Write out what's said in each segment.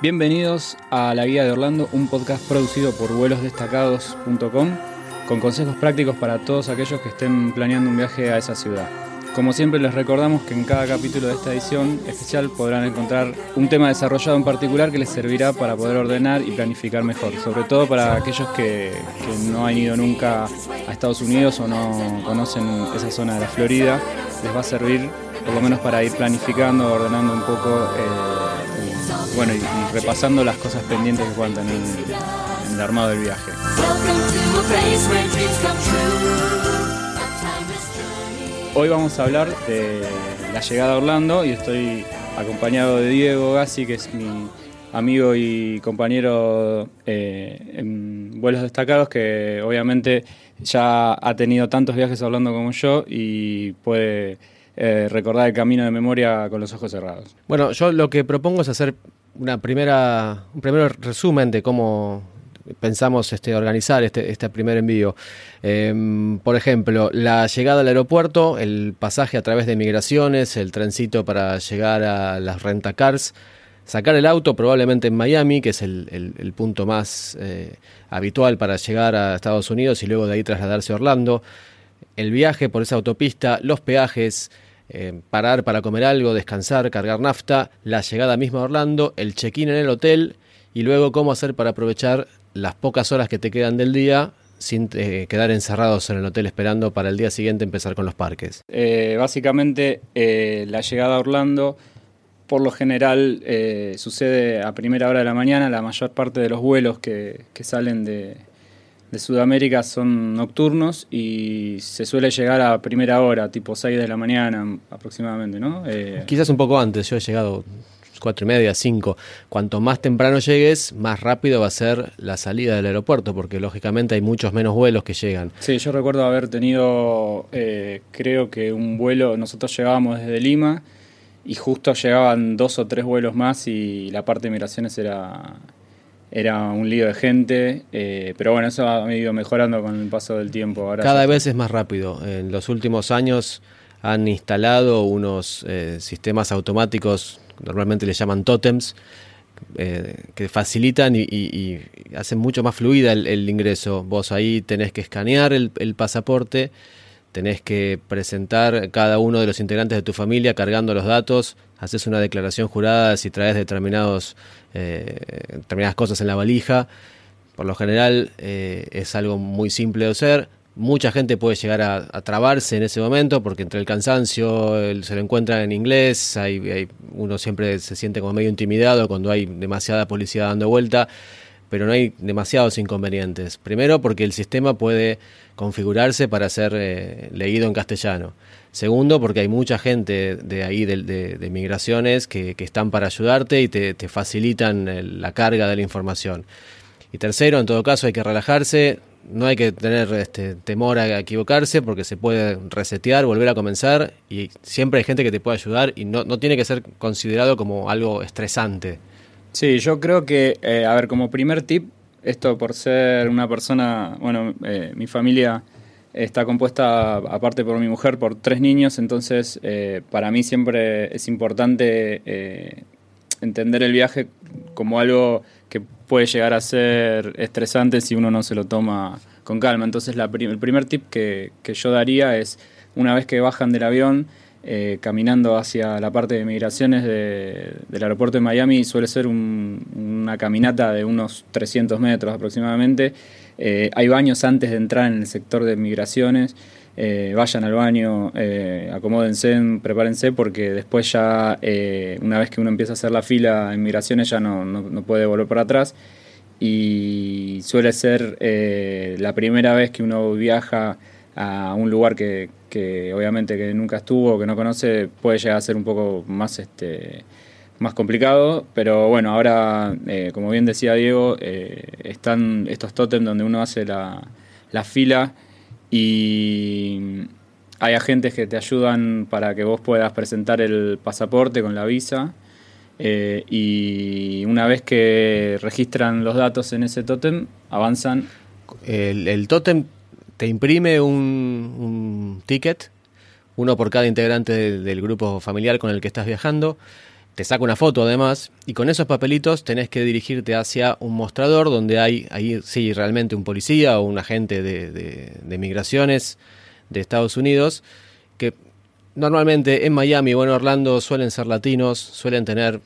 Bienvenidos a La Guía de Orlando, un podcast producido por vuelosdestacados.com con consejos prácticos para todos aquellos que estén planeando un viaje a esa ciudad. Como siempre les recordamos que en cada capítulo de esta edición especial podrán encontrar un tema desarrollado en particular que les servirá para poder ordenar y planificar mejor, sobre todo para aquellos que, no han ido nunca a Estados Unidos o no conocen esa zona de la Florida, les va a servir por lo menos para ir planificando, ordenando un poco eh, bueno, y, repasando las cosas pendientes que puedan tener en, en el armado del viaje. Hoy vamos a hablar de la llegada a Orlando y estoy acompañado de Diego Gassi, que es mi amigo y compañero eh, en vuelos destacados, que obviamente ya ha tenido tantos viajes a Orlando como yo y puede eh, recordar el camino de memoria con los ojos cerrados. Bueno, yo lo que propongo es hacer una primera, un primer resumen de cómo pensamos este, organizar este, este primer envío. Eh, por ejemplo, la llegada al aeropuerto, el pasaje a través de migraciones, el trencito para llegar a las rentacars, sacar el auto probablemente en Miami, que es el, el, el punto más eh, habitual para llegar a Estados Unidos y luego de ahí trasladarse a Orlando, el viaje por esa autopista, los peajes, eh, parar para comer algo, descansar, cargar nafta, la llegada misma a Orlando, el check-in en el hotel y luego cómo hacer para aprovechar las pocas horas que te quedan del día sin eh, quedar encerrados en el hotel esperando para el día siguiente empezar con los parques. Eh, básicamente la llegada a Orlando por lo general sucede a primera hora de la mañana, la mayor parte de los vuelos que salen de, de, Sudamérica son nocturnos y se suele llegar a primera hora, tipo 6 de la mañana aproximadamente, ¿no? Eh, Quizás un poco antes, yo he llegado cuatro y media, cinco. Cuanto más temprano llegues, más rápido va a ser la salida del aeropuerto, porque lógicamente hay muchos menos vuelos que llegan. Sí, yo recuerdo haber tenido, eh, creo que un vuelo, nosotros llegábamos desde Lima y justo llegaban dos o tres vuelos más y la parte de migraciones era, era un lío de gente, eh, pero bueno, eso ha ido mejorando con el paso del tiempo. Ahora Cada vez es más rápido. En los últimos años han instalado unos eh, sistemas automáticos normalmente le llaman tótems, eh, que facilitan y, y, y, hacen mucho más fluida el, el, ingreso. Vos ahí tenés que escanear el, el, pasaporte, tenés que presentar cada uno de los integrantes de tu familia cargando los datos, haces una declaración jurada si traes determinados, eh, determinadas cosas en la valija. Por lo general eh, es algo muy simple de hacer, Mucha gente puede llegar a, trabarse en ese momento porque entre el cansancio, se lo encuentra en inglés, hay, hay, uno siempre se siente como medio intimidado cuando hay demasiada policía dando vuelta, pero no hay demasiados inconvenientes. Primero porque el sistema puede configurarse para ser eh, leído en castellano. Segundo, porque hay mucha gente de ahí, de, de, migraciones, que, que, están para ayudarte y te, te facilitan el, la carga de la información. Y tercero, en todo caso, hay que relajarse, no hay que tener este, temor a equivocarse porque se puede resetear, volver a comenzar y siempre hay gente que te puede ayudar y no, no tiene que ser considerado como algo estresante. Sí, yo creo que, eh, a ver, como primer tip, esto por ser una persona, bueno, eh, mi familia está compuesta, aparte por mi mujer, por tres niños, entonces eh, para mí siempre es importante eh, entender el viaje como algo que puede llegar a ser estresante si uno no se lo toma con calma. Entonces la, el primer tip que, que, yo daría es, una vez que bajan del avión, eh, caminando hacia la parte de migraciones de, del aeropuerto de Miami, suele ser un, una caminata de unos 300 metros aproximadamente. Eh, hay baños antes de entrar en el sector de migraciones. Eh, vayan al baño, acomódense, prepárense, porque después ya, una vez que uno empieza a hacer la fila en migraciones, ya no, no, puede volver para atrás. Y suele ser la primera vez que uno viaja a un lugar que, que, obviamente que nunca estuvo, que no conoce, puede llegar a ser un poco más, este, más complicado. Pero bueno, ahora, eh, como bien decía Diego, eh, están estos tótems donde uno hace la, la fila y hay agentes que te ayudan para que vos puedas presentar el pasaporte con la visa eh, y una vez que registran los datos en ese tótem avanzan. El, el tótem te imprime un, ticket, uno por cada integrante del, grupo familiar con el que estás viajando te saca una foto además, y con esos papelitos tenés que dirigirte hacia un mostrador donde hay ahí sí realmente un policía o un agente de, de, migraciones de Estados Unidos, que normalmente en Miami o en Orlando suelen ser latinos, suelen tener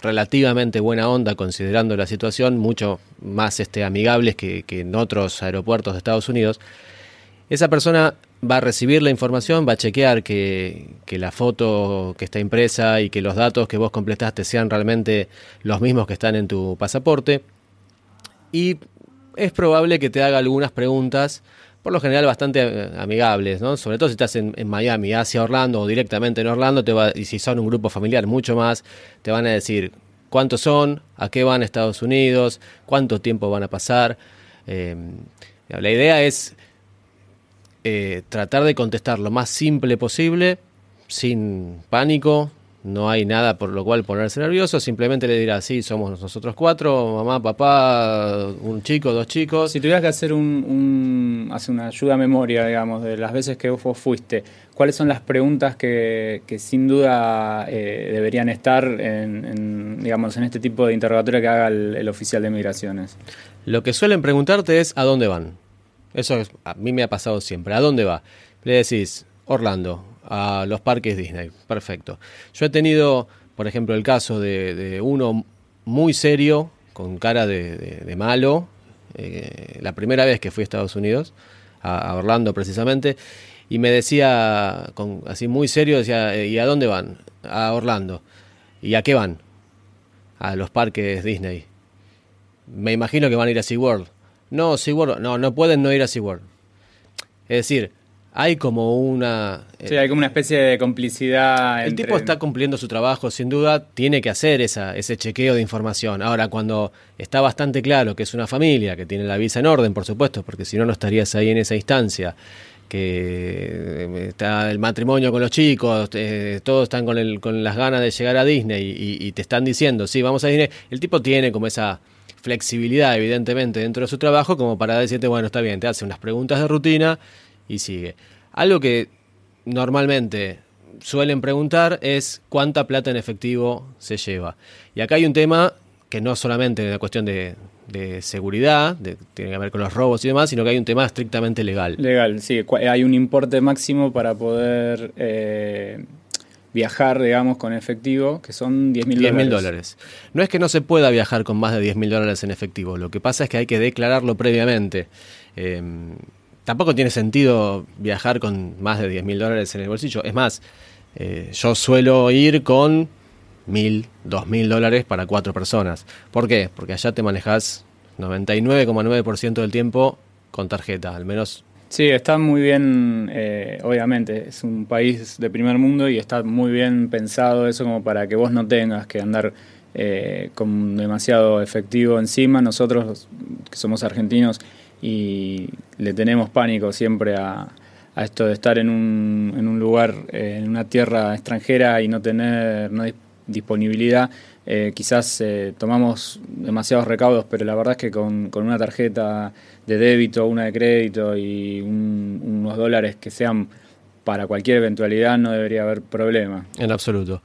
relativamente buena onda considerando la situación, mucho más este, amigables que en otros aeropuertos de Estados Unidos. Esa persona va a recibir la información, va a chequear que, la foto que está impresa y que los datos que vos completaste sean realmente los mismos que están en tu pasaporte. Y es probable que te haga algunas preguntas, por lo general bastante eh, amigables, ¿no? Sobre todo si estás en, Miami, hacia Orlando o directamente en Orlando, te va, y si son un grupo familiar, mucho más, te van a decir cuántos son, a qué van a Estados Unidos, cuánto tiempo van a pasar. Eh, la idea es eh, tratar de contestar lo más simple posible, sin pánico, no hay nada por lo cual ponerse nervioso, simplemente le dirá, sí, somos nosotros cuatro, mamá, papá, un chico, dos chicos. Si tuvieras que hacer un, hacer una ayuda a memoria, digamos, de las veces que vos fuiste, ¿cuáles son las preguntas que, sin duda eh, deberían estar en, digamos, en este tipo de interrogatorio que haga el oficial de migraciones? Lo que suelen preguntarte es, ¿a dónde van? Eso a mí me ha pasado siempre. ¿A dónde va? Le decís, Orlando, a los parques Disney. Perfecto. Yo he tenido, por ejemplo, el caso de, uno muy serio, con cara de, malo, eh, la primera vez que fui a Estados Unidos, a, Orlando precisamente, y me decía, así muy serio, decía, eh, ¿y a dónde van? A Orlando. ¿Y a qué van? A los parques Disney. Me imagino que van a ir a SeaWorld. No, SeaWorld, no, no pueden no ir a SeaWorld. Es decir, hay como una... Sí, hay como una especie de complicidad. El tipo está cumpliendo su trabajo, sin duda, tiene que hacer esa, ese chequeo de información. Ahora, cuando está bastante claro que es una familia, que tiene la visa en orden, por supuesto, porque si no, no estarías ahí en esa instancia, que eh, está el matrimonio con los chicos, eh, todos están con, el, con las ganas de llegar a Disney y te están diciendo, sí, vamos a Disney, el tipo tiene como esa flexibilidad, evidentemente, dentro de su trabajo, como para decirte, bueno, está bien, te hace unas preguntas de rutina y sigue. Algo que normalmente suelen preguntar es cuánta plata en efectivo se lleva. Y acá hay un tema que no solamente es una cuestión de, seguridad, de, tiene que ver con los robos y demás, sino que hay un tema estrictamente legal. Legal, sí, hay un importe máximo para poder eh, viajar, digamos, con efectivo, que son 10 mil dólares. dólares. No es que no se pueda viajar con más de 10 mil dólares en efectivo, lo que pasa es que hay que declararlo previamente. Em, tampoco tiene sentido viajar con más de 10 mil dólares en el bolsillo. Es más, eh, yo suelo ir con mil, dos mil dólares para cuatro personas. ¿Por qué? Porque allá te manejas 99,9% del tiempo con tarjeta, al menos Sí, está muy bien, eh, obviamente, es un país de primer mundo y está muy bien pensado eso como para que vos no tengas que andar eh, con demasiado efectivo encima. Nosotros, que somos argentinos y le tenemos pánico siempre a, esto de estar en un, en un lugar, eh, en una tierra extranjera y no tener disponibilidad, eh, quizás eh, tomamos demasiados recaudos, pero la verdad es que con, una tarjeta de débito, una de crédito y unos dólares que sean para cualquier eventualidad no debería haber problema. En absoluto.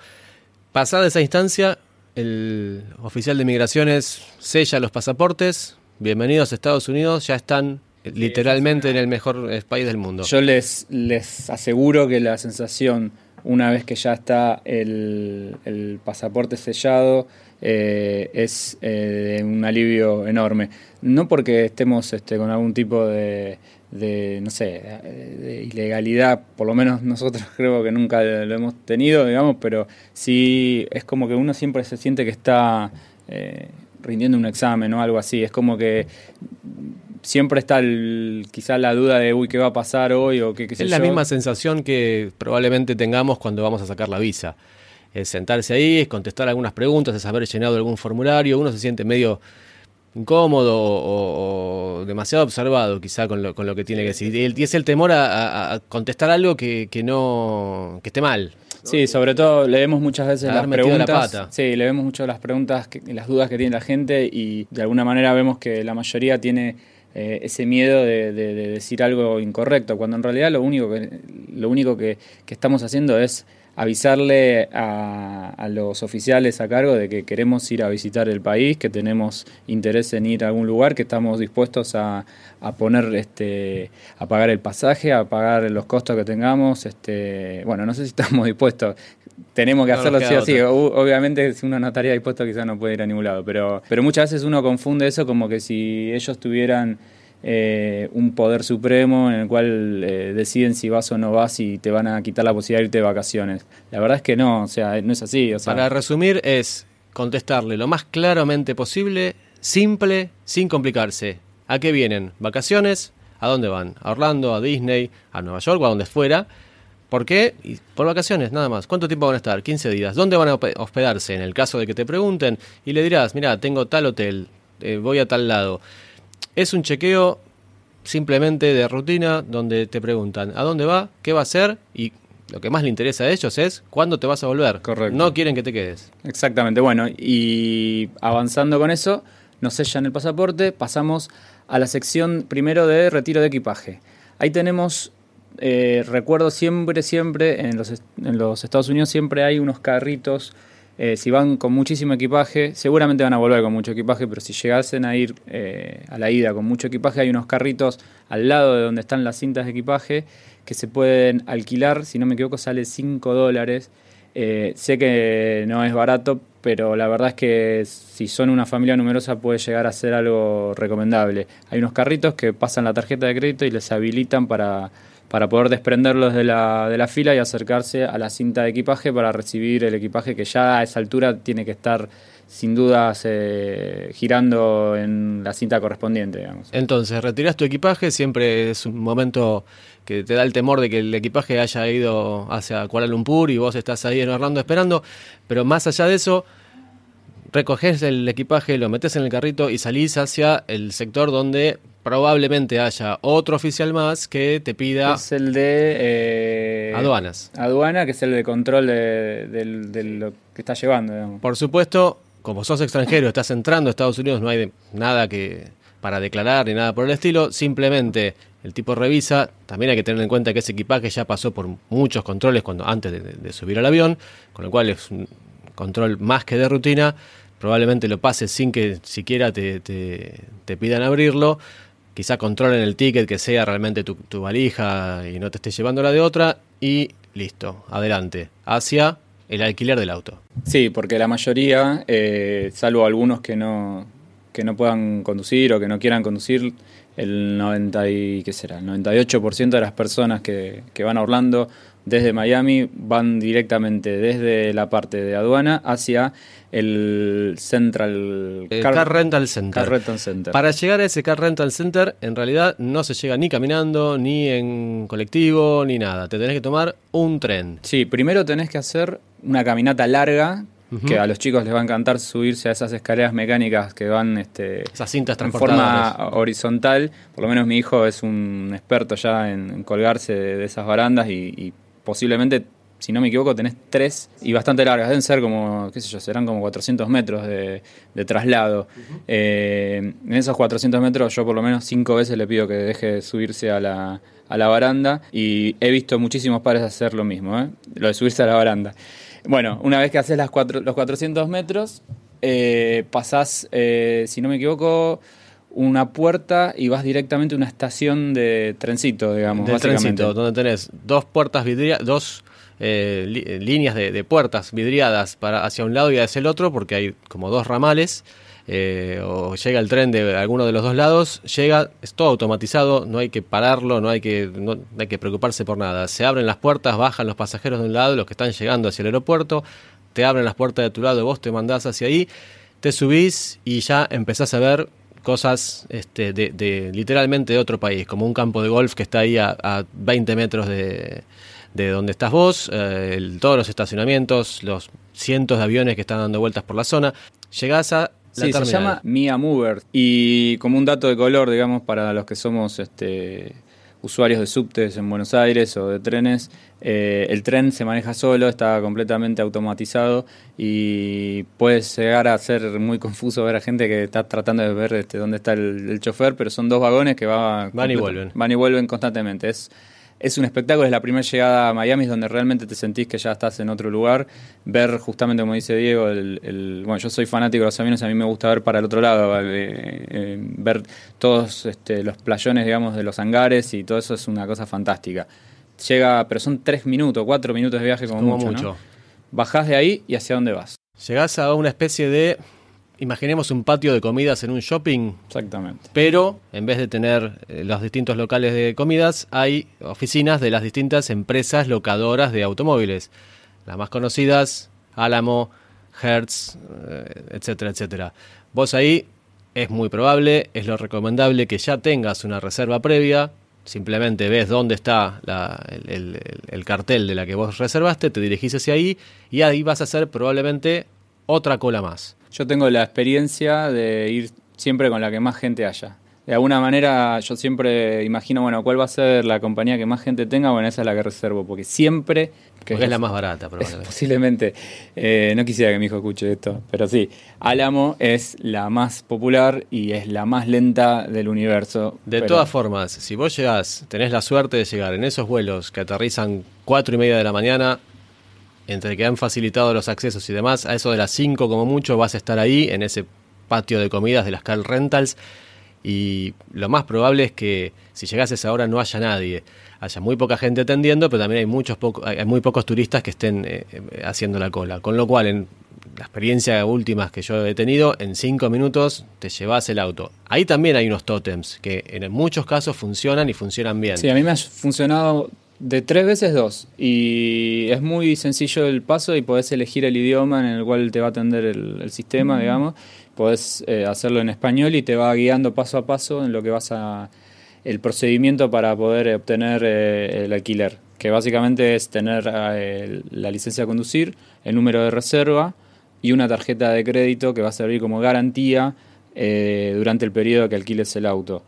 Pasada esa instancia, el oficial de migraciones sella los pasaportes. Bienvenidos a Estados Unidos, ya están literalmente en el mejor país del mundo. Yo les, les aseguro que la sensación una vez que ya está el, pasaporte sellado, eh, es eh, un alivio enorme. No porque estemos este, con algún tipo de, no sé, de ilegalidad, por lo menos nosotros creo que nunca lo hemos tenido, digamos, pero sí es como que uno siempre se siente que está eh, rindiendo un examen o algo así. Es como que siempre está el, quizá la duda de, uy, ¿qué va a pasar hoy? o qué, Es la misma sensación que probablemente tengamos cuando vamos a sacar la visa. Es sentarse ahí, es contestar algunas preguntas, es haber llenado algún formulario, uno se siente medio incómodo o, demasiado observado quizá con lo, con lo, que tiene que decir. Y es el temor a, contestar algo que, no que esté mal. Sí, sobre todo leemos muchas veces las preguntas. La Sí, leemos mucho las preguntas, y las dudas que tiene la gente y de alguna manera vemos que la mayoría tiene eh, ese miedo de, decir algo incorrecto, cuando en realidad lo único que, lo único que, estamos haciendo es avisarle a, los oficiales a cargo de que queremos ir a visitar el país, que tenemos interés en ir a algún lugar, que estamos dispuestos a, poner, este, a pagar el pasaje, a pagar los costos que tengamos. Este, bueno, no sé si estamos dispuestos. Tenemos que hacerlo sí así. Obviamente, si uno no estaría dispuesto, quizás no puede ir a ningún lado. Pero, pero muchas veces uno confunde eso como que si ellos tuvieran eh, un poder supremo en el cual eh, deciden si vas o no vas y te van a quitar la posibilidad de irte de vacaciones. La verdad es que no, o sea, no es así. Para resumir, es contestarle lo más claramente posible, simple, sin complicarse. ¿A qué vienen? ¿Vacaciones? ¿A dónde van? ¿A Orlando? ¿A Disney? ¿A Nueva York? ¿O a donde fuera? ¿Por qué? Por vacaciones, nada más. ¿Cuánto tiempo van a estar? 15 días. ¿Dónde van a hospedarse? En el caso de que te pregunten y le dirás, mira, tengo tal hotel, eh, voy a tal lado. Es un chequeo simplemente de rutina donde te preguntan a dónde va, qué va a hacer y lo que más le interesa a ellos es cuándo te vas a volver. Correcto. No quieren que te quedes. Exactamente. Bueno, y avanzando con eso, nos sellan el pasaporte, pasamos a la sección primero de retiro de equipaje. Ahí tenemos, eh, recuerdo siempre, siempre, en los, en los Estados Unidos siempre hay unos carritos eh, si van con muchísimo equipaje, seguramente van a volver con mucho equipaje, pero si llegasen a ir eh, a la ida con mucho equipaje, hay unos carritos al lado de donde están las cintas de equipaje que se pueden alquilar, si no me equivoco sale 5 dólares. Eh, sé que no es barato, pero la verdad es que si son una familia numerosa puede llegar a ser algo recomendable. Hay unos carritos que pasan la tarjeta de crédito y les habilitan para para poder desprenderlos de la, de la fila y acercarse a la cinta de equipaje para recibir el equipaje que ya a esa altura tiene que estar sin dudas eh, girando en la cinta correspondiente. Entonces, retiras tu equipaje, siempre es un momento que te da el temor de que el equipaje haya ido hacia Kuala Lumpur y vos estás ahí en Orlando esperando, pero más allá de eso, recoges el equipaje, lo metes en el carrito y salís hacia el sector donde probablemente haya otro oficial más que te pida... Es el de... Eh, aduanas. Aduana, que es el de control de, lo que estás llevando. Por supuesto, como sos extranjero, estás entrando a Estados Unidos, no hay nada que para declarar ni nada por el estilo, simplemente el tipo revisa, también hay que tener en cuenta que ese equipaje ya pasó por muchos controles cuando antes de, subir al avión, con lo cual es un control más que de rutina, probablemente lo pases sin que siquiera te, te pidan abrirlo, quizá controlen el ticket que sea realmente tu, valija y no te estés llevando la de otra y listo, adelante, hacia el alquiler del auto. Sí, porque la mayoría, eh, salvo algunos que no, que no puedan conducir o que no quieran conducir, el 90 y, ¿qué será? El 98% de las personas que, que van a Orlando desde Miami van directamente desde la parte de aduana hacia el Central car, Rental Center. Para llegar a ese Car Rental Center, en realidad no se llega ni caminando, ni en colectivo, ni nada. Te tenés que tomar un tren. Sí, primero tenés que hacer una caminata larga. Que a los chicos les va a encantar subirse a esas escaleras mecánicas que van este, esas cintas en forma horizontal. Por lo menos mi hijo es un experto ya en, colgarse de, esas barandas y posiblemente si no me equivoco, tenés tres y bastante largas. Deben ser como, qué sé yo, serán como 400 metros de, traslado. Eh, en esos 400 metros yo por lo menos cinco veces le pido que deje de subirse a la, a la baranda y he visto muchísimos padres hacer lo mismo, ¿eh? lo de subirse a la baranda. Bueno, una vez que haces las cuatro, los 400 metros, eh, pasás, eh, si no me equivoco, una puerta y vas directamente a una estación de trencito, digamos. De trencito, donde tenés dos puertas vidriadas, dos eh, líneas de, puertas vidriadas para hacia un lado y hacia el otro, porque hay como dos ramales. Eh, o llega el tren de alguno de los dos lados, llega, es todo automatizado, no hay que pararlo, no hay que, no hay que preocuparse por nada. Se abren las puertas, bajan los pasajeros de un lado, los que están llegando hacia el aeropuerto, te abren las puertas de tu lado, vos te mandás hacia ahí, te subís y ya empezás a ver cosas este, de, literalmente de otro país, como un campo de golf que está ahí a, a 20 metros de, de donde estás vos, eh, todos los estacionamientos, los cientos de aviones que están dando vueltas por la zona. Llegás a la sí, se llama Mia Mover. Y como un dato de color, digamos, para los que somos este, usuarios de subtes en Buenos Aires o de trenes, eh, el tren se maneja solo, está completamente automatizado y puede llegar a ser muy confuso ver a gente que está tratando de ver este, dónde está el, chofer, pero son dos vagones que van y vuelven. Van y vuelven constantemente. Es es un espectáculo, es la primera llegada a Miami, es donde realmente te sentís que ya estás en otro lugar. Ver justamente, como dice Diego, el, bueno, yo soy fanático de los aviones, a mí me gusta ver para el otro lado, eh, eh, ver todos este, los playones, digamos, de los hangares y todo eso es una cosa fantástica. Llega, pero son tres minutos, cuatro minutos de viaje como, mucho. mucho. Bajás de ahí y hacia dónde vas. Llegás a una especie de imaginemos un patio de comidas en un shopping. Exactamente. Pero en vez de tener eh, los distintos locales de comidas, hay oficinas de las distintas empresas locadoras de automóviles. Las más conocidas, Alamo, Hertz, eh, etcétera, etcétera. Vos ahí es muy probable, es lo recomendable que ya tengas una reserva previa. Simplemente ves dónde está el, el cartel de la que vos reservaste, te dirigís hacia ahí y ahí vas a hacer probablemente otra cola más. Yo tengo la experiencia de ir siempre con la que más gente haya. De alguna manera yo siempre imagino, bueno, ¿cuál va a ser la compañía que más gente tenga? Bueno, esa es la que reservo, porque siempre... Que es, la más barata, probablemente. Posiblemente. Eh, no quisiera que mi hijo escuche esto, pero sí. Álamo es la más popular y es la más lenta del universo. De todas formas, si vos llegás, tenés la suerte de llegar en esos vuelos que aterrizan cuatro y media de la mañana, entre que han facilitado los accesos y demás, a eso de las 5 como mucho vas a estar ahí en ese patio de comidas de las Cal Rentals y lo más probable es que si llegases ahora no haya nadie, haya muy poca gente atendiendo, pero también hay muchos hay muy pocos turistas que estén eh, eh, haciendo la cola, con lo cual en la experiencia última que yo he tenido, en 5 minutos te llevas el auto. Ahí también hay unos tótems que en muchos casos funcionan y funcionan bien. Sí, a mí me ha funcionado de tres veces dos. Y es muy sencillo el paso y podés elegir el idioma en el cual te va a atender el, sistema, digamos. Podés eh, hacerlo en español y te va guiando paso a paso en lo que vas a. el procedimiento para poder obtener eh, el alquiler. Que básicamente es tener eh, la licencia de conducir, el número de reserva y una tarjeta de crédito que va a servir como garantía durante el periodo que alquiles el auto.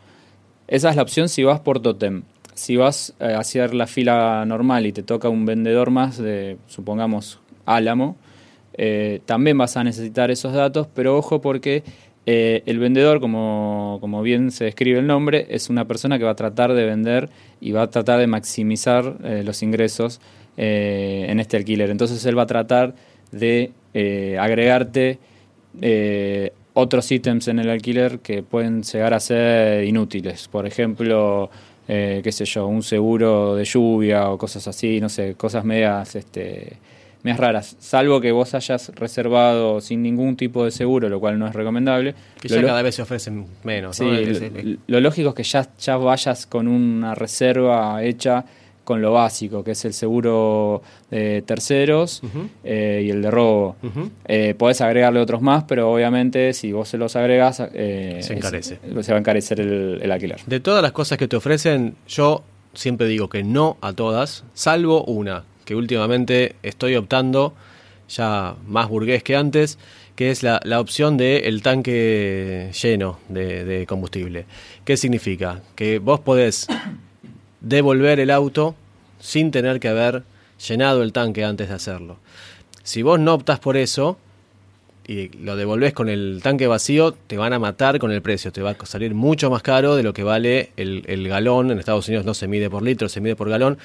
Esa es la opción si vas por Totem si vas a hacer la fila normal y te toca un vendedor más de, supongamos, Álamo, eh, también vas a necesitar esos datos, pero ojo porque eh, el vendedor, como, como, bien se describe el nombre, es una persona que va a tratar de vender y va a tratar de maximizar eh, los ingresos en este alquiler. Entonces él va a tratar de agregarte otros ítems en el alquiler que pueden llegar a ser inútiles. Por ejemplo, eh, qué sé yo, un seguro de lluvia o cosas así, no sé, cosas medias, este, medias raras, salvo que vos hayas reservado sin ningún tipo de seguro, lo cual no es recomendable. Que ya cada vez se ofrecen menos. Sí, lo, lógico es que ya, ya vayas con una reserva hecha con lo básico, que es el seguro de terceros eh, y el de robo. Eh, podés agregarle otros más, pero obviamente si vos se los agregas, eh, se encarece. se va a encarecer el, alquiler. De todas las cosas que te ofrecen, yo siempre digo que no a todas, salvo una, que últimamente estoy optando, ya más burgués que antes, que es la, opción del el tanque lleno de, de combustible. ¿Qué significa? Que vos podés devolver el auto sin tener que haber llenado el tanque antes de hacerlo. Si vos no optás por eso y lo devolvés con el tanque vacío, te van a matar con el precio, te va a salir mucho más caro de lo que vale el, el galón. En Estados Unidos no se mide por litro, se mide por galón.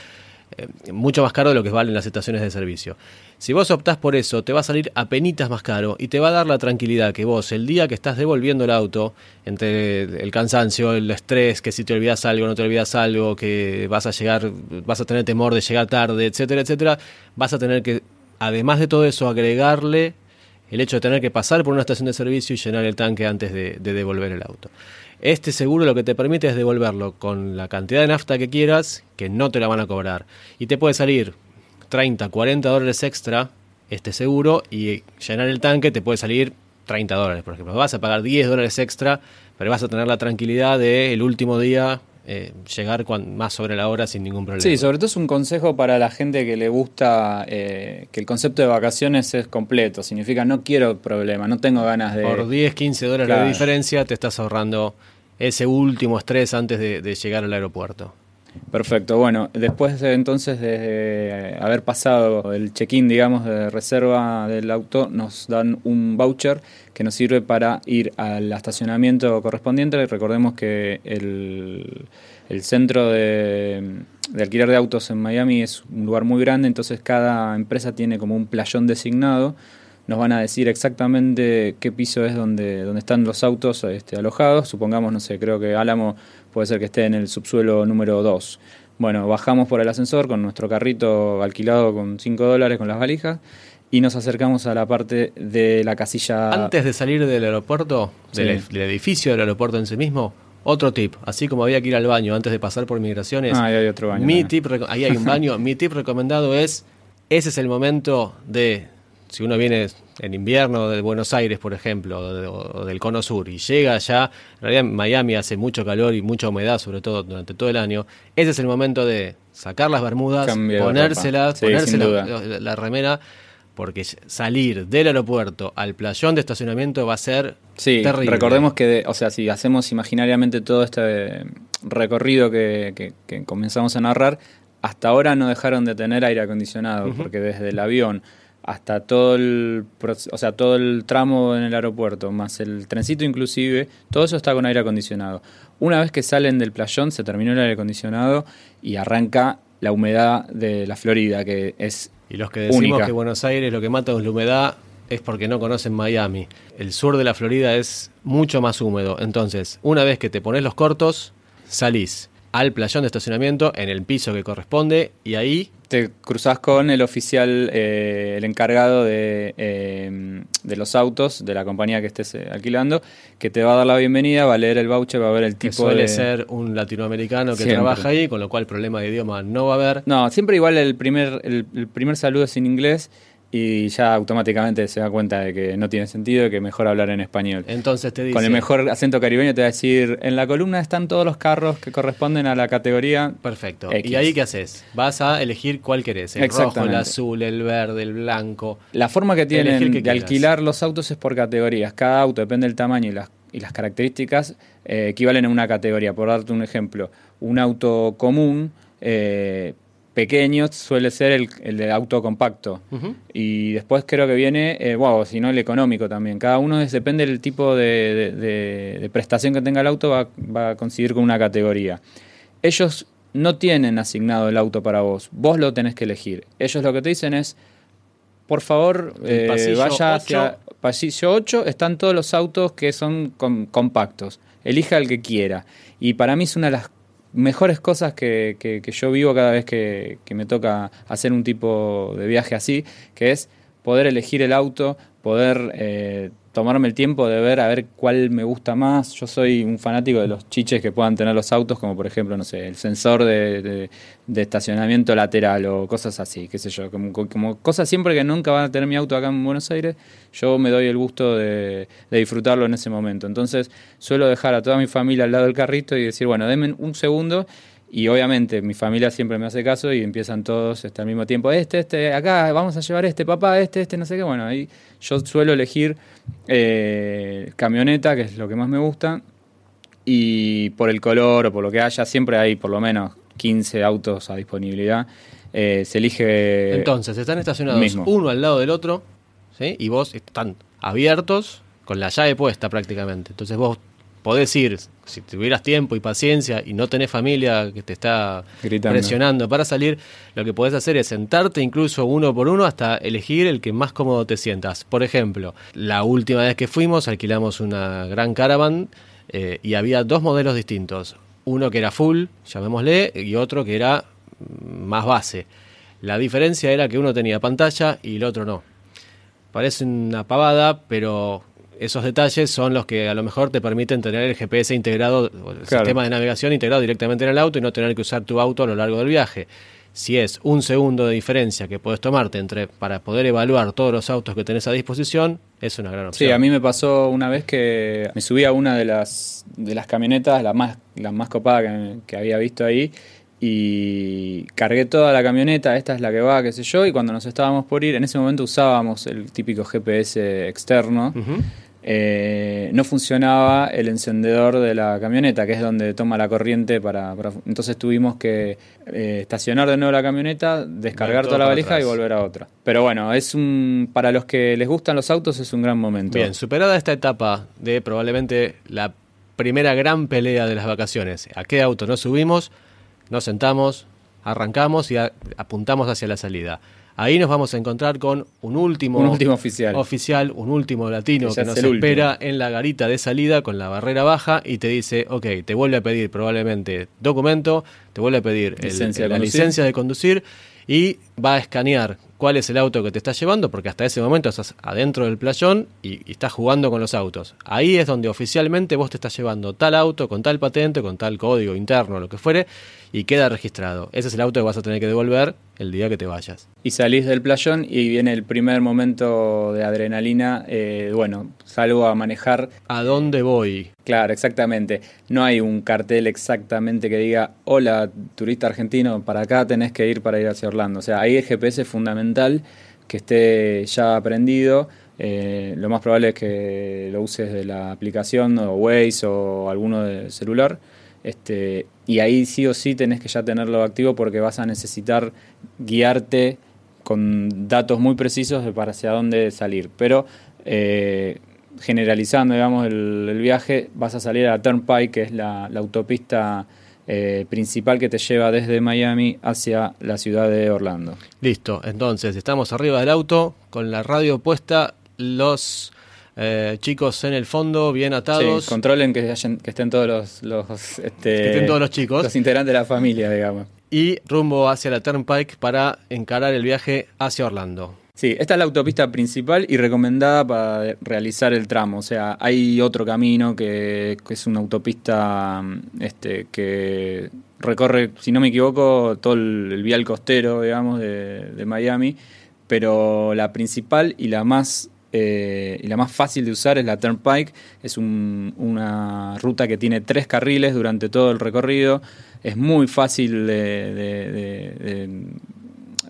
Eh, mucho más caro de lo que valen las estaciones de servicio. Si vos optás por eso, te va a salir a penitas más caro y te va a dar la tranquilidad que vos, el día que estás devolviendo el auto, entre el cansancio, el estrés, que si te olvidas algo, no te olvidas algo, que vas a llegar, vas a tener temor de llegar tarde, etcétera, etcétera, vas a tener que, además de todo eso, agregarle el hecho de tener que pasar por una estación de servicio y llenar el tanque antes de devolver el auto. Este seguro lo que te permite es devolverlo con la cantidad de nafta que quieras, que no te la van a cobrar. Y te puede salir 30, 40 dólares extra este seguro y llenar el tanque te puede salir 30 dólares, por ejemplo. Vas a pagar 10 dólares extra, pero vas a tener la tranquilidad de el último día eh, llegar más sobre la hora sin ningún problema. Sí, sobre todo es un consejo para la gente que le gusta eh, que el concepto de vacaciones es completo. Significa no quiero problema, no tengo ganas de... Por 10, 15 dólares de diferencia te estás ahorrando ese último estrés antes de, llegar al aeropuerto. Perfecto, bueno, después de, entonces de haber pasado el check-in, digamos, de reserva del auto, nos dan un voucher que nos sirve para ir al estacionamiento correspondiente. Recordemos que el, el centro de, de alquiler de autos en Miami es un lugar muy grande, entonces cada empresa tiene como un playón designado. Nos van a decir exactamente qué piso es donde, donde están los autos este, alojados. Supongamos, no sé, creo que Álamo puede ser que esté en el subsuelo número 2. Bueno, bajamos por el ascensor con nuestro carrito alquilado con 5 dólares con las valijas y nos acercamos a la parte de la casilla. Antes de salir del aeropuerto, del, del edificio del aeropuerto en sí mismo, otro tip, así como había que ir al baño antes de pasar por migraciones. Ah, ahí hay otro baño. Mi tip, ahí hay un baño. mi tip recomendado es: ese es el momento de, si uno viene en invierno de Buenos Aires, por ejemplo, o, del Cono Sur, y llega allá, en realidad Miami hace mucho calor y mucha humedad, sobre todo durante todo el año, ese es el momento de sacar las bermudas, ponérselas, ponerse la, la remera porque salir del aeropuerto al playón de estacionamiento va a ser sí, terrible. Recordemos que, o sea, si hacemos imaginariamente todo este recorrido que, comenzamos a narrar, hasta ahora no dejaron de tener aire acondicionado, porque desde el avión hasta todo el, o sea, todo el tramo en el aeropuerto, más el trencito inclusive, todo eso está con aire acondicionado. Una vez que salen del playón, se terminó el aire acondicionado y arranca la humedad de la Florida, que es y los que decimos que Buenos Aires lo que mata es la humedad es porque no conocen Miami. El sur de la Florida es mucho más húmedo. Entonces, una vez que te pones los cortos, salís al playón de estacionamiento en el piso que corresponde y ahí te cruzas con el oficial, eh, el encargado de, eh, de, los autos de la compañía que estés eh, alquilando, que te va a dar la bienvenida, va a leer el voucher, va a ver el tipo que suele ser un latinoamericano que trabaja ahí, con lo cual problema de idioma no va a haber. No, siempre igual el primer, el primer saludo es en inglés y ya automáticamente se da cuenta de que no tiene sentido y que mejor hablar en español. Entonces te dice... Con el mejor acento caribeño te va a decir, en la columna están todos los carros que corresponden a la categoría. Perfecto. ¿Y ahí qué haces? Vas a elegir cuál querés, el rojo, el azul, el verde, el blanco. La forma que tienen de alquilar los autos es por categorías. Cada auto, depende del tamaño y las, y las características, eh, equivalen a una categoría. Por darte un ejemplo, un auto común... Eh, pequeño suele ser el, el de auto compacto. Y después creo que viene, eh, wow, si no el económico también. Cada uno depende del tipo de, prestación que tenga el auto, va, va, a conseguir con una categoría. Ellos no tienen asignado el auto para vos, vos lo tenés que elegir. Ellos lo que te dicen es, por favor, eh, vaya hacia pasillo 8, están todos los autos que son compactos. Elija el que quiera. Y para mí es una de las mejores cosas que, que, yo vivo cada vez que, que, me toca hacer un tipo de viaje así, que es poder elegir el auto, poder eh, tomarme el tiempo de ver a ver cuál me gusta más. Yo soy un fanático de los chiches que puedan tener los autos, como por ejemplo, no sé, el sensor de, estacionamiento lateral o cosas así, qué sé yo, como, cosas siempre que nunca van a tener mi auto acá en Buenos Aires, yo me doy el gusto de, disfrutarlo en ese momento. Entonces suelo dejar a toda mi familia al lado del carrito y decir, bueno, denme un segundo y obviamente mi familia siempre me hace caso y empiezan todos este, al mismo tiempo, este, este, acá, vamos a llevar este, papá, este, este, no sé qué. Bueno, ahí yo suelo elegir eh, camioneta, que es lo que más me gusta, y por el color o por lo que haya, siempre hay por lo menos 15 autos a disponibilidad. Eh, se elige... Entonces, están estacionados uno al lado del otro, ¿sí? Y vos están abiertos con la llave puesta prácticamente. Entonces vos podés ir, si tuvieras tiempo y paciencia y no tenés familia que te está presionando para salir, lo que podés hacer es sentarte incluso uno por uno hasta elegir el que más cómodo te sientas. Por ejemplo, la última vez que fuimos alquilamos una gran caravan eh, y había dos modelos distintos. Uno que era full, llamémosle, y otro que era más base. La diferencia era que uno tenía pantalla y el otro no. Parece una pavada, pero esos detalles son los que a lo mejor te permiten tener el GPS integrado, el sistema de navegación integrado directamente en el auto y no tener que usar tu auto a lo largo del viaje. Si es un segundo de diferencia que puedes tomarte entre para poder evaluar todos los autos que tenés a disposición, es una gran opción. Sí, a mí me pasó una vez que me subí a una de las, de las camionetas, la más, la más copada que, que había visto ahí, y cargué toda la camioneta, esta es la que va, qué sé yo, y cuando nos estábamos por ir, en ese momento usábamos el típico GPS externo, eh, no funcionaba el encendedor de la camioneta, que es donde toma la corriente para... entonces tuvimos que eh, estacionar de nuevo la camioneta, descargar toda la valija y volver a otra. Pero bueno, es un para los que les gustan los autos es un gran momento. Bien, superada esta etapa de probablemente la primera gran pelea de las vacaciones. ¿A qué auto nos subimos? Nos sentamos, arrancamos y apuntamos hacia la salida. Ahí nos vamos a encontrar con un último, un último oficial. oficial, un último latino que nos espera en la garita de salida con la barrera baja y te dice, ok, te vuelve a pedir probablemente documento, te vuelve a pedir la licencia de conducir y va a escanear cuál es el auto que te está llevando, porque hasta ese momento estás adentro del playón y, y, estás jugando con los autos. Ahí es donde oficialmente vos te estás llevando tal auto con tal patente, con tal código interno, lo que fuere, y queda registrado. Ese es el auto que vas a tener que devolver el día que te vayas. Y salís del playón y viene el primer momento de adrenalina. Eh, bueno, salgo a manejar. ¿A dónde voy? Claro, exactamente. No hay un cartel exactamente que diga, hola, turista argentino, para acá tenés que ir para ir hacia Orlando. O sea, ahí el GPS es fundamental que esté ya aprendido. Eh, lo más probable es que lo uses de la aplicación o Waze o alguno de celular. Este, y ahí sí o sí tenés que ya tenerlo activo porque vas a necesitar guiarte con datos muy precisos de para hacia dónde salir. Pero eh, generalizando, digamos, el, viaje, vas a salir a Turnpike, que es la, autopista eh, principal que te lleva desde Miami hacia la ciudad de Orlando. Listo, entonces estamos arriba del auto con la radio puesta, los eh, chicos en el fondo, bien atados. Sí, controlen que, que estén todos los, los este, todos los chicos. Los integrantes de la familia, digamos. Y rumbo hacia la Turnpike para encarar el viaje hacia Orlando. Sí, esta es la autopista principal y recomendada para realizar el tramo. O sea, hay otro camino que, es una autopista este, que recorre, si no me equivoco, todo el, vial costero, digamos, de, de Miami. Pero la principal y la más eh, y la más fácil de usar es la Turnpike. Es una ruta que tiene tres carriles durante todo el recorrido. Es muy fácil de,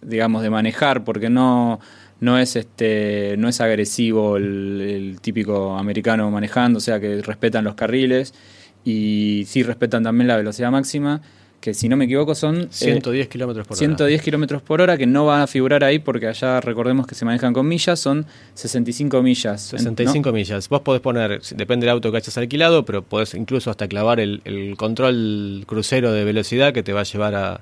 digamos, de manejar porque no, no, es, este, no es agresivo el, típico americano manejando, o sea que respetan los carriles y sí respetan también la velocidad máxima que si no me equivoco son... 110 eh, kilómetros por 110 kilómetros por hora, que no van a figurar ahí porque allá recordemos que se manejan con millas, son 65 millas. 65 millas. Vos podés poner, depende del auto que hayas alquilado, pero podés incluso hasta clavar el, control crucero de velocidad que te va a llevar a,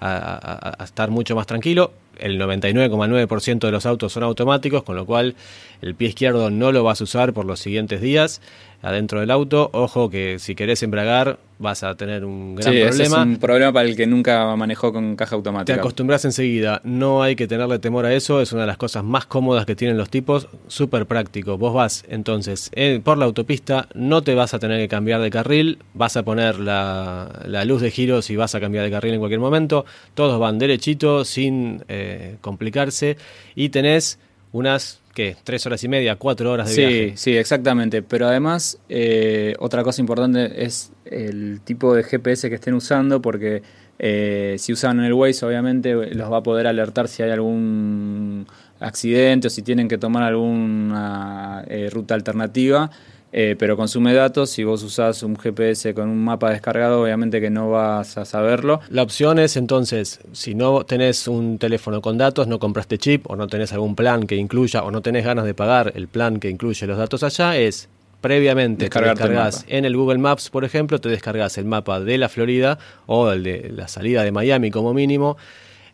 a estar mucho más tranquilo. El 99,9% de los autos son automáticos, con lo cual el pie izquierdo no lo vas a usar por los siguientes días adentro del auto. Ojo que si querés embragar vas a tener un gran sí, problema. es un problema para el que nunca manejó con caja automática. Te acostumbras enseguida, no hay que tenerle temor a eso, es una de las cosas más cómodas que tienen los tipos, súper práctico. Vos vas entonces eh, por la autopista, no te vas a tener que cambiar de carril, vas a poner la, luz de giro si vas a cambiar de carril en cualquier momento, todos van derechito, sin eh, complicarse, y tenés unas ¿qué? ¿Tres horas y media, cuatro horas de viaje? Sí, exactamente. Pero además, eh, otra cosa importante es el tipo de GPS que estén usando, porque eh, si usan el Waze, obviamente los va a poder alertar si hay algún accidente o si tienen que tomar alguna eh, ruta alternativa. Eh, pero consume datos. Si vos usás un GPS con un mapa descargado, obviamente que no vas a saberlo. La opción es entonces, si no tenés un teléfono con datos, no compraste chip o no tenés algún plan que incluya o no tenés ganas de pagar el plan que incluye los datos allá, es previamente te descargas en el Google Maps, por ejemplo, te descargas el mapa de la Florida o el de la salida de Miami como mínimo.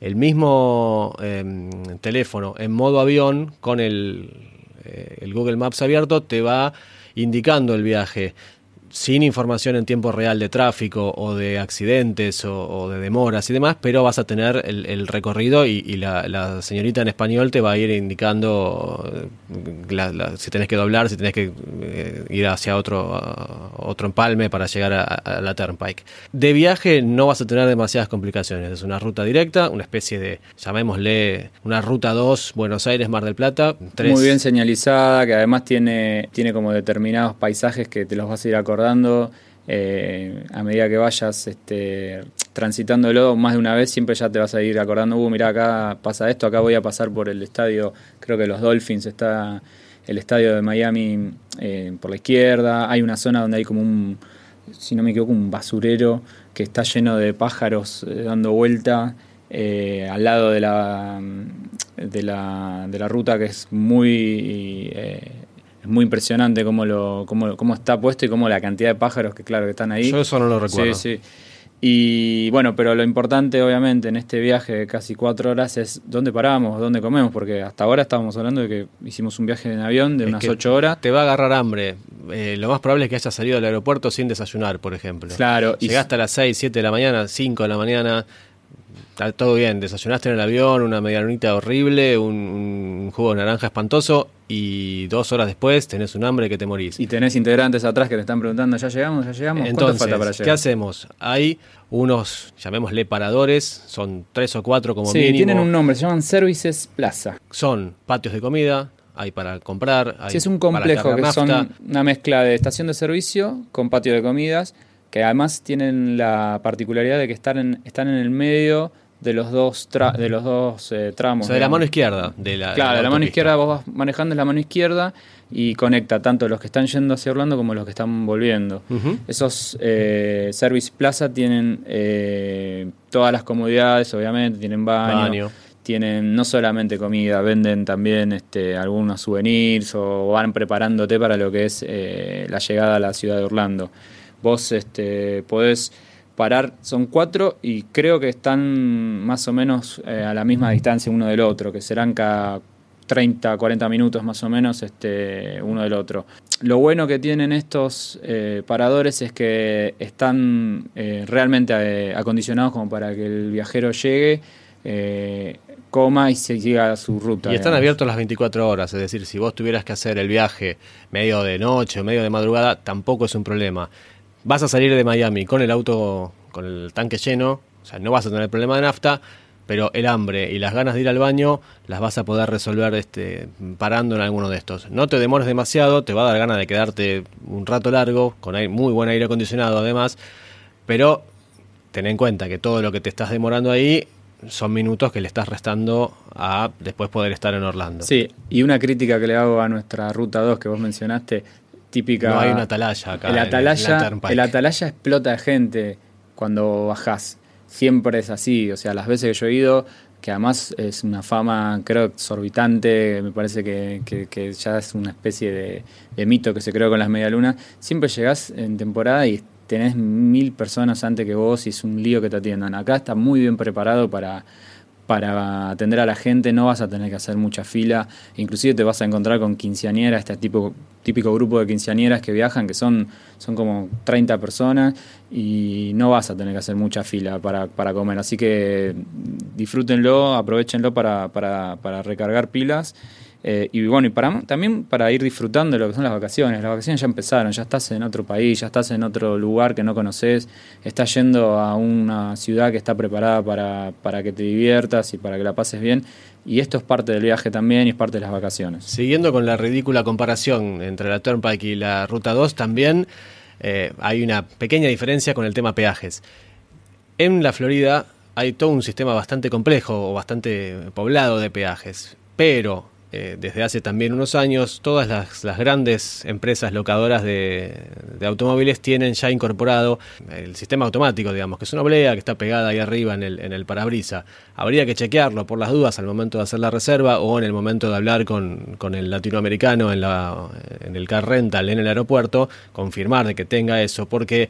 El mismo em, teléfono en modo avión con el, eh, el Google Maps abierto te va indicando el viaje sin información en tiempo real de tráfico o de accidentes o, de demoras y demás, pero vas a tener el, recorrido y, la, señorita en español te va a ir indicando eh, si tenés que doblar, si tenés que eh, ir hacia otro, otro empalme para llegar a, la Turnpike. De viaje no vas a tener demasiadas complicaciones, es una ruta directa, una especie de, llamémosle, una ruta 2, Buenos Aires, Mar del Plata. Muy bien señalizada, que además tiene, tiene como determinados paisajes que te los vas a ir eh, a medida que vayas este, transitándolo más de una vez, siempre ya te vas a ir acordando, uh, mira, acá pasa esto, acá voy a pasar por el estadio, creo que los Dolphins está el estadio de Miami eh, por la izquierda, hay una zona donde hay como un, si no me equivoco, un basurero que está lleno de pájaros eh, dando vuelta. al lado de la, de la, de la ruta que es muy es muy impresionante cómo, lo, cómo, cómo está puesto y cómo la cantidad de pájaros que, claro, que están ahí. Yo eso no lo recuerdo. Sí, sí. Y bueno, pero lo importante obviamente en este viaje de casi cuatro horas es dónde paramos, dónde comemos, porque hasta ahora estábamos hablando de que hicimos un viaje en avión de Es unas ocho horas. Te va a agarrar hambre. Eh, lo más probable es que hayas salido del aeropuerto sin desayunar, por ejemplo. Claro, y- Llegaste a las 6, 7 de la mañana, 5 de la mañana. Está todo bien. Desayunaste en el avión, una medianita horrible, un, un jugo de naranja espantoso. Y dos horas después tenés un hambre que te morís. Y tenés integrantes atrás que te están preguntando, ¿ya llegamos? ¿Ya llegamos? ¿Cuánto Entonces, falta para ¿qué llegar? hacemos? Hay unos, llamémosle paradores, son tres o cuatro como sí, mínimo. tienen un nombre, se llaman Services Plaza. Son patios de comida, hay para comprar. Hay Sí, es un complejo que son una mezcla de estación de servicio con patio de comidas, que además tienen la particularidad de que están en, están en el medio de los dos tra- de los dos eh, O tramos. sea, de la mano izquierda de la Claro, de la mano izquierda vos vas manejando es la mano izquierda y conecta tanto los que están yendo hacia Orlando como los que están volviendo. Esos eh, Service Plaza tienen eh, todas las comodidades, obviamente, tienen baño, Baño. tienen no solamente comida, venden también este, algunos souvenirs o van preparándote para lo que es eh, la llegada a la ciudad de Orlando. Vos este, podés parar, son cuatro y creo que están más o menos eh, a la misma distancia uno del otro, que serán cada 30, 40 minutos más o menos este, uno del otro. Lo bueno que tienen estos eh, paradores es que están eh, realmente eh, acondicionados como para que el viajero llegue, eh, coma y se siga a su ruta. Y están digamos. abiertos las 24 horas, es decir, si vos tuvieras que hacer el viaje medio de noche o medio de madrugada, tampoco es un problema. Vas a salir de Miami con el auto, con el tanque lleno, o sea, no vas a tener problema de nafta, pero el hambre y las ganas de ir al baño las vas a poder resolver este, parando en alguno de estos. No te demores demasiado, te va a dar ganas de quedarte un rato largo, con muy buen aire acondicionado además, pero ten en cuenta que todo lo que te estás demorando ahí son minutos que le estás restando a después poder estar en Orlando. Sí, y una crítica que le hago a nuestra ruta 2 que vos mencionaste, típica. No hay una atalaya acá. El en atalaya, el atalaya explota de gente cuando bajás. Siempre es así. O sea, las veces que yo he ido, que además es una fama, creo, exorbitante, me parece que, que- que ya es una especie de, de mito que se creó con las medialunas. Siempre llegás en temporada y tenés mil personas antes que vos y es un lío que te atiendan. Acá está muy bien preparado para, para atender a la gente, no vas a tener que hacer mucha fila, inclusive te vas a encontrar con quinceañeras, este tipo, típico grupo de quinceañeras que viajan, que son, son como 30 personas y no vas a tener que hacer mucha fila para, para comer, así que disfrútenlo, aprovechenlo para, para, para recargar pilas. Eh, y bueno, y también para ir disfrutando de lo que son las vacaciones. Las vacaciones ya empezaron, ya estás en otro país, ya estás en otro lugar que no conoces, estás yendo a una ciudad que está preparada para, para que te diviertas y para que la pases bien. Y esto es parte del viaje también y es parte de las vacaciones. Siguiendo con la ridícula comparación entre la Turnpike y la Ruta 2, también eh, hay una pequeña diferencia con el tema peajes. En la Florida hay todo un sistema bastante complejo o bastante poblado de peajes, pero eh, desde hace también unos años todas las, grandes empresas locadoras de, de automóviles tienen ya incorporado el sistema automático, digamos, que es una oblea que está pegada ahí arriba en el, en el parabrisa. Habría que chequearlo por las dudas al momento de hacer la reserva o en el momento de hablar con, con el latinoamericano en, la, en el car rental en el aeropuerto, confirmar de que tenga eso, porque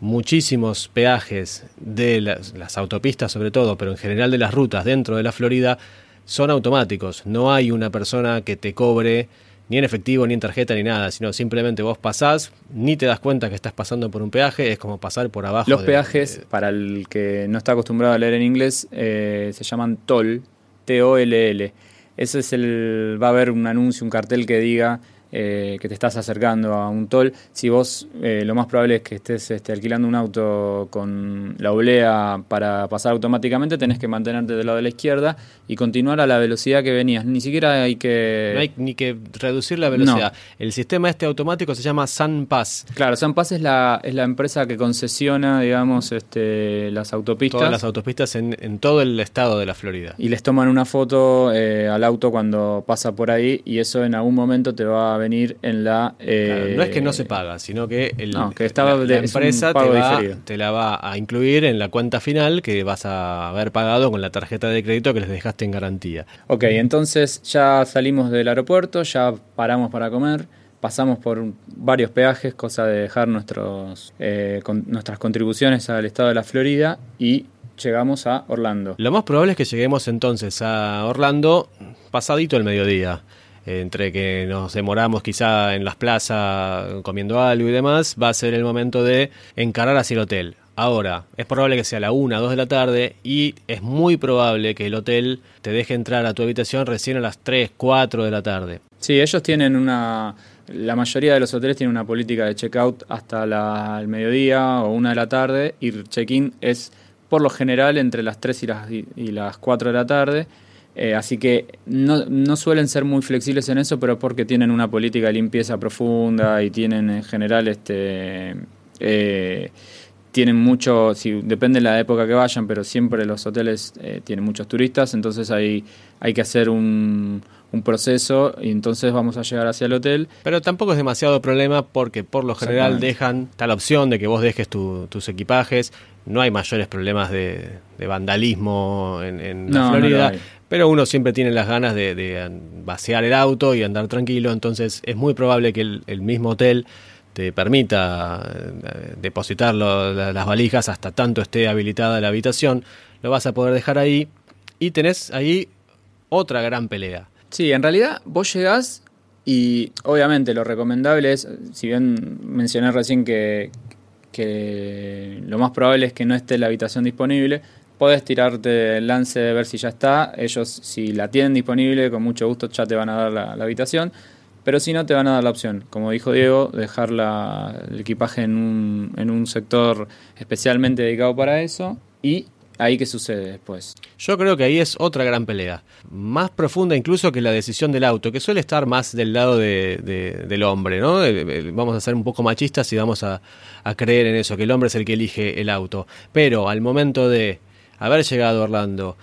muchísimos peajes de las, las, autopistas sobre todo, pero en general de las rutas dentro de la Florida, son automáticos. No hay una persona que te cobre ni en efectivo, ni en tarjeta, ni nada, sino simplemente vos pasás, ni te das cuenta que estás pasando por un peaje, es como pasar por abajo. Los de, peajes, de, para el que no está acostumbrado a leer en inglés, eh, se llaman toll, T-O-L-L. Ese es el. Va a haber un anuncio, un cartel que diga eh, que te estás acercando a un toll. Si vos, eh, lo más probable es que estés este, alquilando un auto con la oblea para pasar automáticamente, tenés que mantenerte del lado de la izquierda y continuar a la velocidad que venías. Ni siquiera hay que. No hay ni que reducir la velocidad. No. El sistema este automático se llama SunPass. Claro, SunPass es la, es la empresa que concesiona, digamos, este, las autopistas. Todas las autopistas en, en todo el estado de la Florida. Y les toman una foto eh, al auto cuando pasa por ahí y eso en algún momento te va a venir en la... Eh, claro, no es que no se paga, sino que, el, no, que estaba la, empresa te, va, diferido. te la va a incluir en la cuenta final que vas a haber pagado con la tarjeta de crédito que les dejaste en garantía. Ok, entonces ya salimos del aeropuerto, ya paramos para comer. pasamos por varios peajes, cosa de dejar nuestros, eh, nuestras contribuciones al estado de la Florida y llegamos a Orlando. Lo más probable es que lleguemos entonces a Orlando pasadito el mediodía. Entre que nos demoramos quizá en las plazas comiendo algo y demás, va a ser el momento de encarar hacia el hotel. Ahora, es probable que sea la 1 o 2 de la tarde y es muy probable que el hotel te deje entrar a tu habitación recién a las 3, 4 de la tarde. Sí, ellos tienen una... La mayoría de los hoteles tienen una política de checkout hasta el mediodía o 1 de la tarde y check-in es por lo general entre las 3 y las, y las 4 de la tarde. Eh, así que no, no, suelen ser muy flexibles en eso, pero porque tienen una política de limpieza profunda y tienen en general este... Eh, tienen mucho, si, depende de la época que vayan, pero siempre los hoteles eh, tienen muchos turistas, entonces hay, hay que hacer un, un, proceso y entonces vamos a llegar hacia el hotel. Pero tampoco es demasiado problema porque por lo general dejan tal opción de que vos dejes tus equipajes, no hay mayores problemas de, vandalismo en, la Florida. Pero uno siempre tiene las ganas de, vaciar el auto y andar tranquilo, entonces es muy probable que el mismo hotel te permita eh, depositar las valijas hasta tanto esté habilitada la habitación, lo vas a poder dejar ahí y tenés ahí otra gran pelea. Sí, en realidad vos llegás y obviamente lo recomendable es, si bien mencioné recién que, que lo más probable es que no esté la habitación disponible, podés tirarte el lance de ver si ya está. Ellos, si la tienen disponible, con mucho gusto ya te van a dar la, la habitación. Pero si no, te van a dar la opción, como dijo Diego, dejar el equipaje en un, en un sector especialmente dedicado para eso y ahí qué sucede después. Yo creo que ahí es otra gran pelea, más profunda incluso que la decisión del auto, que suele estar más del lado del hombre, ¿no? Vamos a ser un poco machistas y vamos a, a creer en eso, que el hombre es el que elige el auto. Pero al momento de haber llegado Orlando,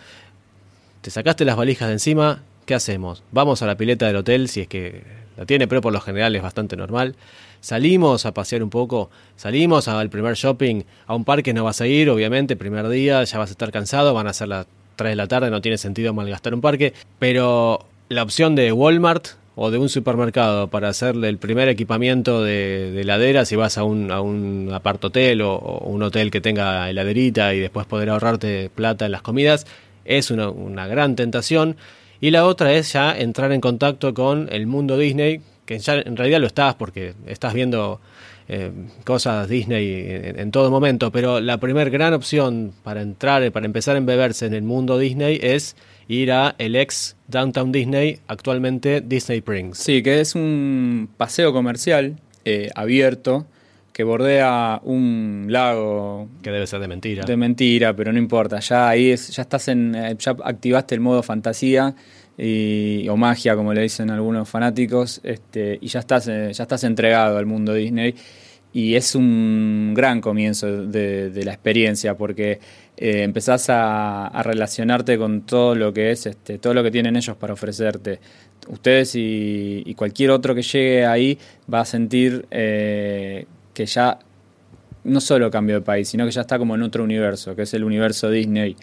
te sacaste las valijas de encima, ¿qué hacemos? Vamos a la pileta del hotel si es que la tiene, pero por lo general es bastante normal. Salimos a pasear un poco, salimos al primer shopping, a un parque no vas a ir, obviamente, primer día ya vas a estar cansado, van a ser las 3 de la tarde, no tiene sentido malgastar un parque, pero la opción de Walmart o de un supermercado para hacerle el primer equipamiento de, heladera si vas a un, a un apartotel o, o, un hotel que tenga heladerita y después poder ahorrarte plata en las comidas, es una, una gran tentación. Y la otra es ya entrar en contacto con el mundo Disney, que ya en realidad lo estás porque estás viendo eh, cosas Disney en, todo momento, pero la primer gran opción para entrar, para empezar a embeberse en el mundo Disney es ir a el ex Downtown Disney, actualmente Disney Springs. Sí, que es un paseo comercial eh, abierto que bordea un lago que debe ser de mentira. De mentira, pero no importa. Ya ahí ya estás en eh, ya activaste el modo fantasía y, o magia, como le dicen algunos fanáticos, este, y ya estás eh, ya estás entregado al mundo Disney y es un gran comienzo de, la experiencia porque eh, empezás a, relacionarte con todo lo que es este, todo lo que tienen ellos para ofrecerte. Ustedes y, cualquier otro que llegue ahí va a sentir que ya no solo cambió de país, sino que ya está como en otro universo, que es el universo Disney,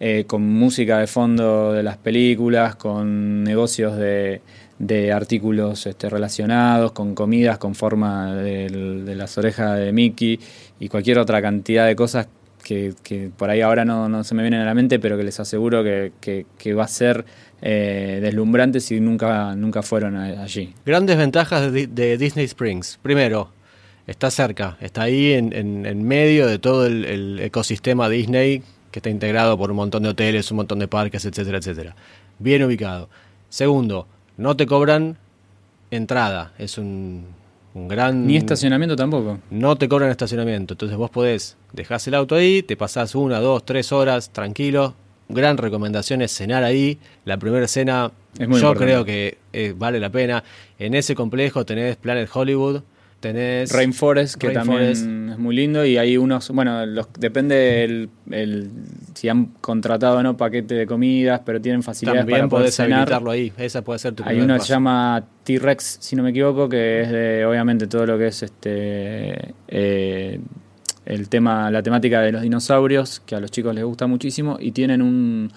eh, con música de fondo de las películas, con negocios de, de artículos este, relacionados, con comidas con forma de, las orejas de Mickey y cualquier otra cantidad de cosas que, por ahí ahora no, se me vienen a la mente, pero que les aseguro que, va a ser eh, deslumbrante si nunca, nunca fueron allí. Grandes ventajas de Disney Springs. Primero, está cerca, está ahí en, en, medio de todo el, ecosistema Disney que está integrado por un montón de hoteles, un montón de parques, etcétera, etcétera. Bien ubicado. Segundo, no te cobran entrada, es un, un gran... Ni estacionamiento tampoco. No te cobran estacionamiento, entonces vos podés, dejás el auto ahí, te pasás una, dos, tres horas tranquilo. Gran recomendación es cenar ahí. La primera cena yo creo que eh, vale la pena. En ese complejo tenés Planet Hollywood, Tenés Rainforest, que también es muy lindo, y hay unos, bueno, los, depende el, si han contratado o no paquete de comidas, pero tienen facilidades para poder cenar. ahí, esa puede ser tu Hay uno que se llama T-Rex, si no me equivoco, que es de, obviamente, todo lo que es este eh, el tema, la temática de los dinosaurios, que a los chicos les gusta muchísimo, y tienen un,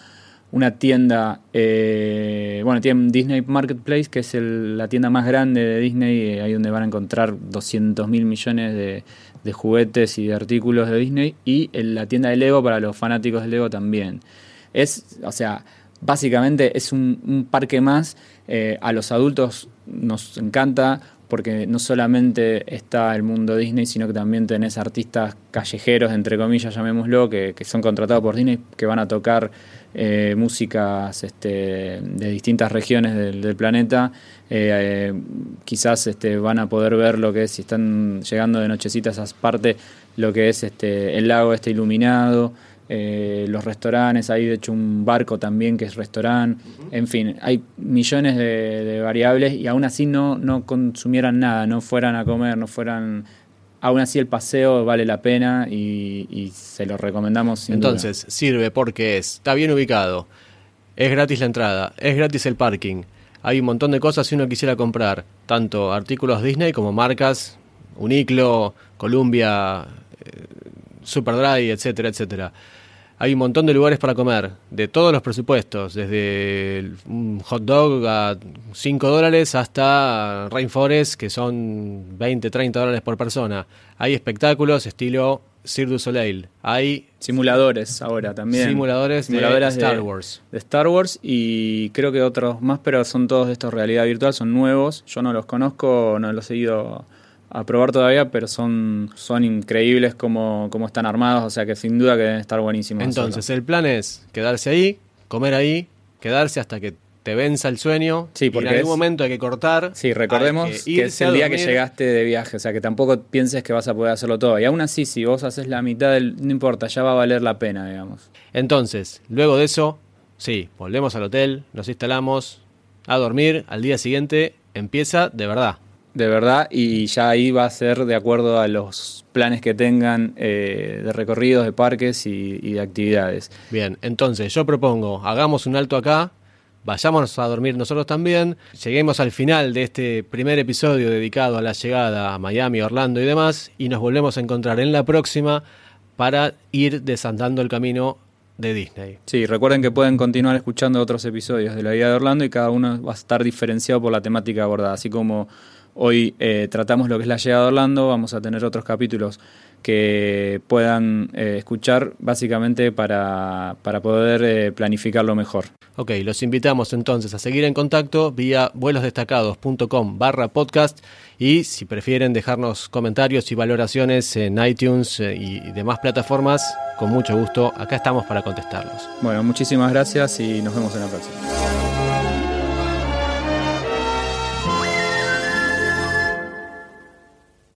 una tienda, eh, bueno, tienen Disney Marketplace, que es la tienda más grande de Disney, ahí donde van a encontrar 200 mil millones de, juguetes y de artículos de Disney, y la tienda de Lego para los fanáticos de Lego también. Es, o sea, básicamente es un, parque más. Eh, a los adultos nos encanta porque no solamente está el mundo Disney, sino que también tenés artistas callejeros, entre comillas, llamémoslo, que, son contratados por Disney, que van a tocar eh, músicas este, de distintas regiones del, planeta. Eh, eh, quizás este, van a poder ver lo que es, si están llegando de nochecita a esas partes, lo que es este, el lago este iluminado. Los restaurantes, hay de hecho un barco también que es restaurante, en fin, hay millones de, variables y aún así no, no consumieran nada, no fueran a comer, no fueran aún así el paseo vale la pena y, se lo recomendamos sin Entonces, sirve porque es, está bien ubicado, es gratis la entrada, es gratis el parking, hay un montón de cosas si uno quisiera comprar, tanto artículos Disney como marcas, Uniclo, Columbia, eh, Superdry, etcétera, etcétera. Hay un montón de lugares para comer, de todos los presupuestos, desde un hot dog a 5 dólares hasta Rainforest, que son 20, 30 dólares por persona. Hay espectáculos estilo Cirque du Soleil. Hay simuladores ahora también. Simuladores, de Star Wars. De Star Wars y creo que otros más, pero son todos de estos realidad virtual, son nuevos. Yo no los conozco, no los he ido a probar todavía, pero son, son increíbles como, como están armados, o sea que sin duda que deben estar buenísimos. Entonces, el plan es quedarse ahí, comer ahí, quedarse hasta que te venza el sueño. Sí, porque en algún momento hay que cortar. Sí, recordemos que, es el día que llegaste de viaje, o sea que tampoco pienses que vas a poder hacerlo todo. Y aún así, si vos haces la mitad, del, no importa, ya va a valer la pena, digamos. Entonces, luego de eso, sí, volvemos al hotel, nos instalamos a dormir, al día siguiente empieza de verdad de verdad, y ya ahí va a ser de acuerdo a los planes que tengan eh, de recorridos, de parques y, de actividades. Bien, entonces yo propongo, hagamos un alto acá, vayámonos a dormir nosotros también, lleguemos al final de este primer episodio dedicado a la llegada a Miami, Orlando y demás, y nos volvemos a encontrar en la próxima para ir desandando el camino de Disney. Sí, recuerden que pueden continuar escuchando otros episodios de la vida de Orlando y cada uno va a estar diferenciado por la temática abordada, así como Hoy eh, tratamos lo que es la llegada de Orlando, vamos a tener otros capítulos que puedan eh, escuchar básicamente para, poder eh, planificarlo mejor. Ok, los invitamos entonces a seguir en contacto vía vuelosdestacados.com barra podcast y si prefieren dejarnos comentarios y valoraciones en iTunes y demás plataformas, con mucho gusto, acá estamos para contestarlos. Bueno, muchísimas gracias y nos vemos en la próxima.